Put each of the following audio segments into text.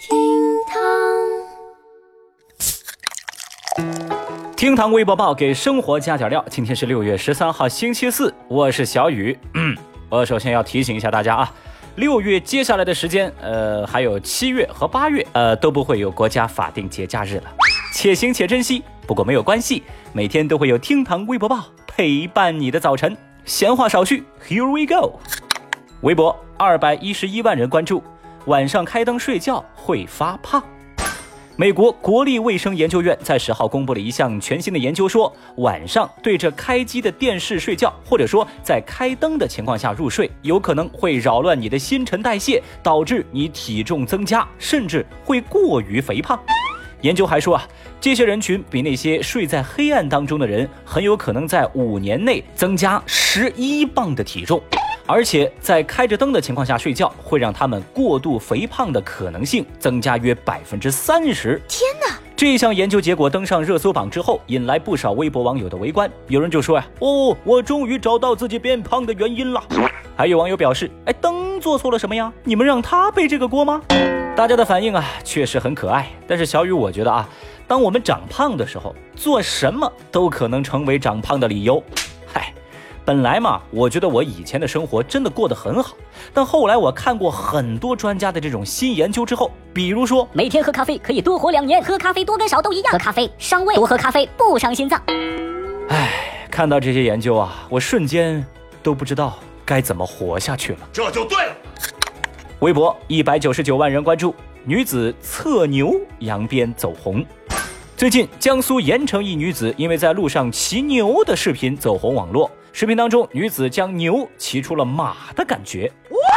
厅堂厅堂微博报给生活加点料。今天是六月十三号，星期四，我是小雨。嗯，我首先要提醒一下大家啊，六月接下来的时间，呃，还有七月和八月，呃，都不会有国家法定节假日了，且行且珍惜。不过没有关系，每天都会有厅堂微博报陪伴你的早晨。闲话少叙，Here we go。微博二百一十一万人关注，晚上开灯睡觉会发胖。美国国立卫生研究院在十号公布了一项全新的研究，说晚上对着开机的电视睡觉，或者说在开灯的情况下入睡，有可能会扰乱你的新陈代谢，导致你体重增加，甚至会过于肥胖。研究还说啊，这些人群比那些睡在黑暗当中的人，很有可能在五年内增加十一磅的体重。而且在开着灯的情况下睡觉，会让他们过度肥胖的可能性增加约百分之三十。天哪！这项研究结果登上热搜榜之后，引来不少微博网友的围观。有人就说呀：“哦，我终于找到自己变胖的原因了。”还有网友表示：“哎，灯做错了什么呀？你们让他背这个锅吗？”大家的反应啊，确实很可爱。但是小雨，我觉得啊，当我们长胖的时候，做什么都可能成为长胖的理由。嗨。本来嘛，我觉得我以前的生活真的过得很好，但后来我看过很多专家的这种新研究之后，比如说每天喝咖啡可以多活两年，喝咖啡多跟少都一样，喝咖啡伤胃，多喝咖啡不伤心脏。唉，看到这些研究啊，我瞬间都不知道该怎么活下去了。这就对了。微博一百九十九万人关注，女子侧牛扬鞭走红。最近，江苏盐城一女子因为在路上骑牛的视频走红网络。视频当中，女子将牛骑出了马的感觉。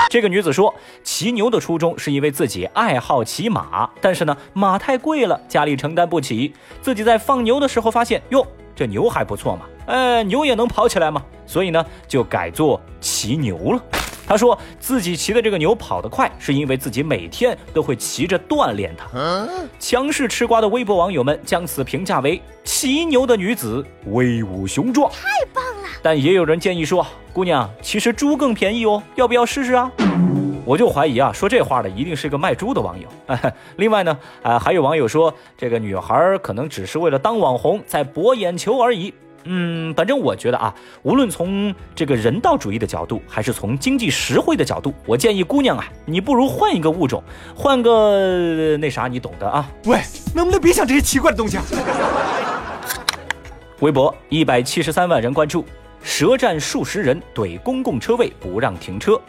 这个女子说，骑牛的初衷是因为自己爱好骑马，但是呢，马太贵了，家里承担不起。自己在放牛的时候发现，哟，这牛还不错嘛，呃，牛也能跑起来嘛，所以呢，就改做骑牛了。他说自己骑的这个牛跑得快，是因为自己每天都会骑着锻炼它。强势吃瓜的微博网友们将此评价为骑牛的女子威武雄壮，太棒了。但也有人建议说，姑娘，其实猪更便宜哦，要不要试试啊？我就怀疑啊，说这话的一定是个卖猪的网友。另外呢，啊，还有网友说，这个女孩可能只是为了当网红，在博眼球而已。嗯，反正我觉得啊，无论从这个人道主义的角度，还是从经济实惠的角度，我建议姑娘啊，你不如换一个物种，换个那啥，你懂的啊。喂，能不能别想这些奇怪的东西啊？微博一百七十三万人关注，舌战数十人怼公共车位不让停车。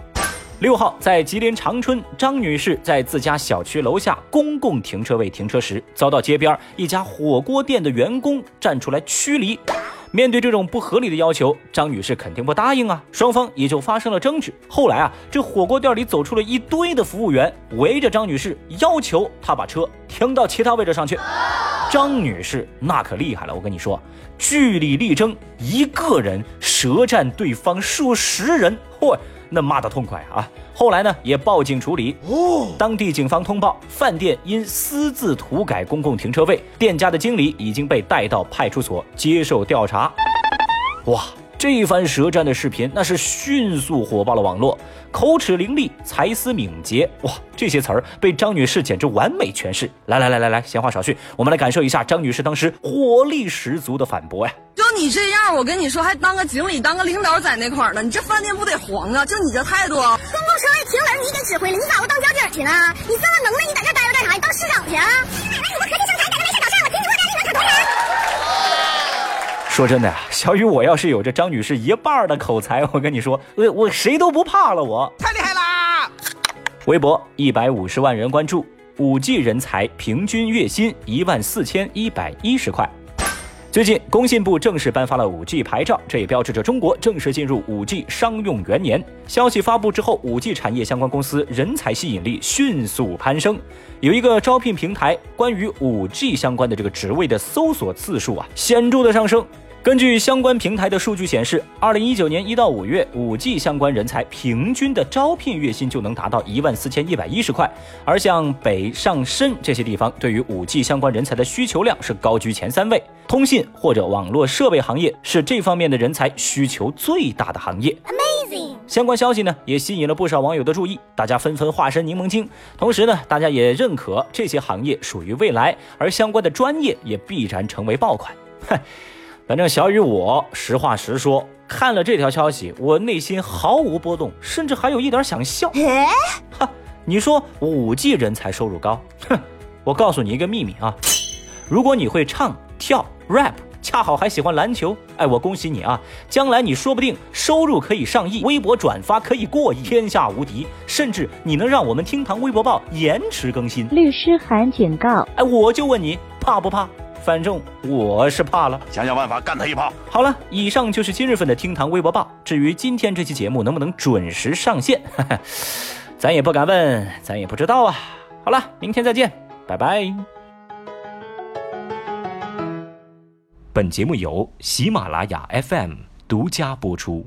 六号，在吉林长春，张女士在自家小区楼下公共停车位停车时，遭到街边一家火锅店的员工站出来驱离。面对这种不合理的要求，张女士肯定不答应啊，双方也就发生了争执。后来啊，这火锅店里走出了一堆的服务员，围着张女士，要求她把车停到其他位置上去。张女士那可厉害了，我跟你说，据理力争，一个人舌战对方数十人，嚯！那骂的痛快啊！后来呢，也报警处理。哦，当地警方通报，饭店因私自涂改公共停车位，店家的经理已经被带到派出所接受调查。哇！这一番舌战的视频，那是迅速火爆了网络。口齿伶俐，才思敏捷，哇，这些词儿被张女士简直完美诠释。来来来来来，闲话少叙，我们来感受一下张女士当时火力十足的反驳呀！就你这样，我跟你说，还当个经理、当个领导在那块儿呢，你这饭店不得黄啊？就你这态度，公共车位停了，你给指挥了，你咋不当交警去呢？你这么能耐，你在这待着干啥？你当市长去啊？奶奶，你们和气生财，在这没事找事我听你我家立马可多人。说真的呀，小雨，我要是有这张女士一半的口才，我跟你说，我我谁都不怕了，我太厉害啦！微博一百五十万人关注，五 G 人才平均月薪一万四千一百一十块。最近，工信部正式颁发了五 G 牌照，这也标志着中国正式进入五 G 商用元年。消息发布之后，五 G 产业相关公司人才吸引力迅速攀升。有一个招聘平台，关于五 G 相关的这个职位的搜索次数啊，显著的上升。根据相关平台的数据显示，二零一九年一到五月，五 G 相关人才平均的招聘月薪就能达到一万四千一百一十块。而像北上深这些地方，对于五 G 相关人才的需求量是高居前三位。通信或者网络设备行业是这方面的人才需求最大的行业。Amazing！相关消息呢，也吸引了不少网友的注意，大家纷纷化身柠檬精。同时呢，大家也认可这些行业属于未来，而相关的专业也必然成为爆款。哼。反正小雨，我实话实说，看了这条消息，我内心毫无波动，甚至还有一点想笑。哈，你说五 G 人才收入高？哼，我告诉你一个秘密啊，如果你会唱跳 rap，恰好还喜欢篮球，哎，我恭喜你啊，将来你说不定收入可以上亿，微博转发可以过亿，天下无敌，甚至你能让我们厅堂微博报延迟更新。律师函警告，哎，我就问你，怕不怕？反正我是怕了，想想办法干他一炮。好了，以上就是今日份的厅堂微博报。至于今天这期节目能不能准时上线，咱也不敢问，咱也不知道啊。好了，明天再见，拜拜。本节目由喜马拉雅 FM 独家播出。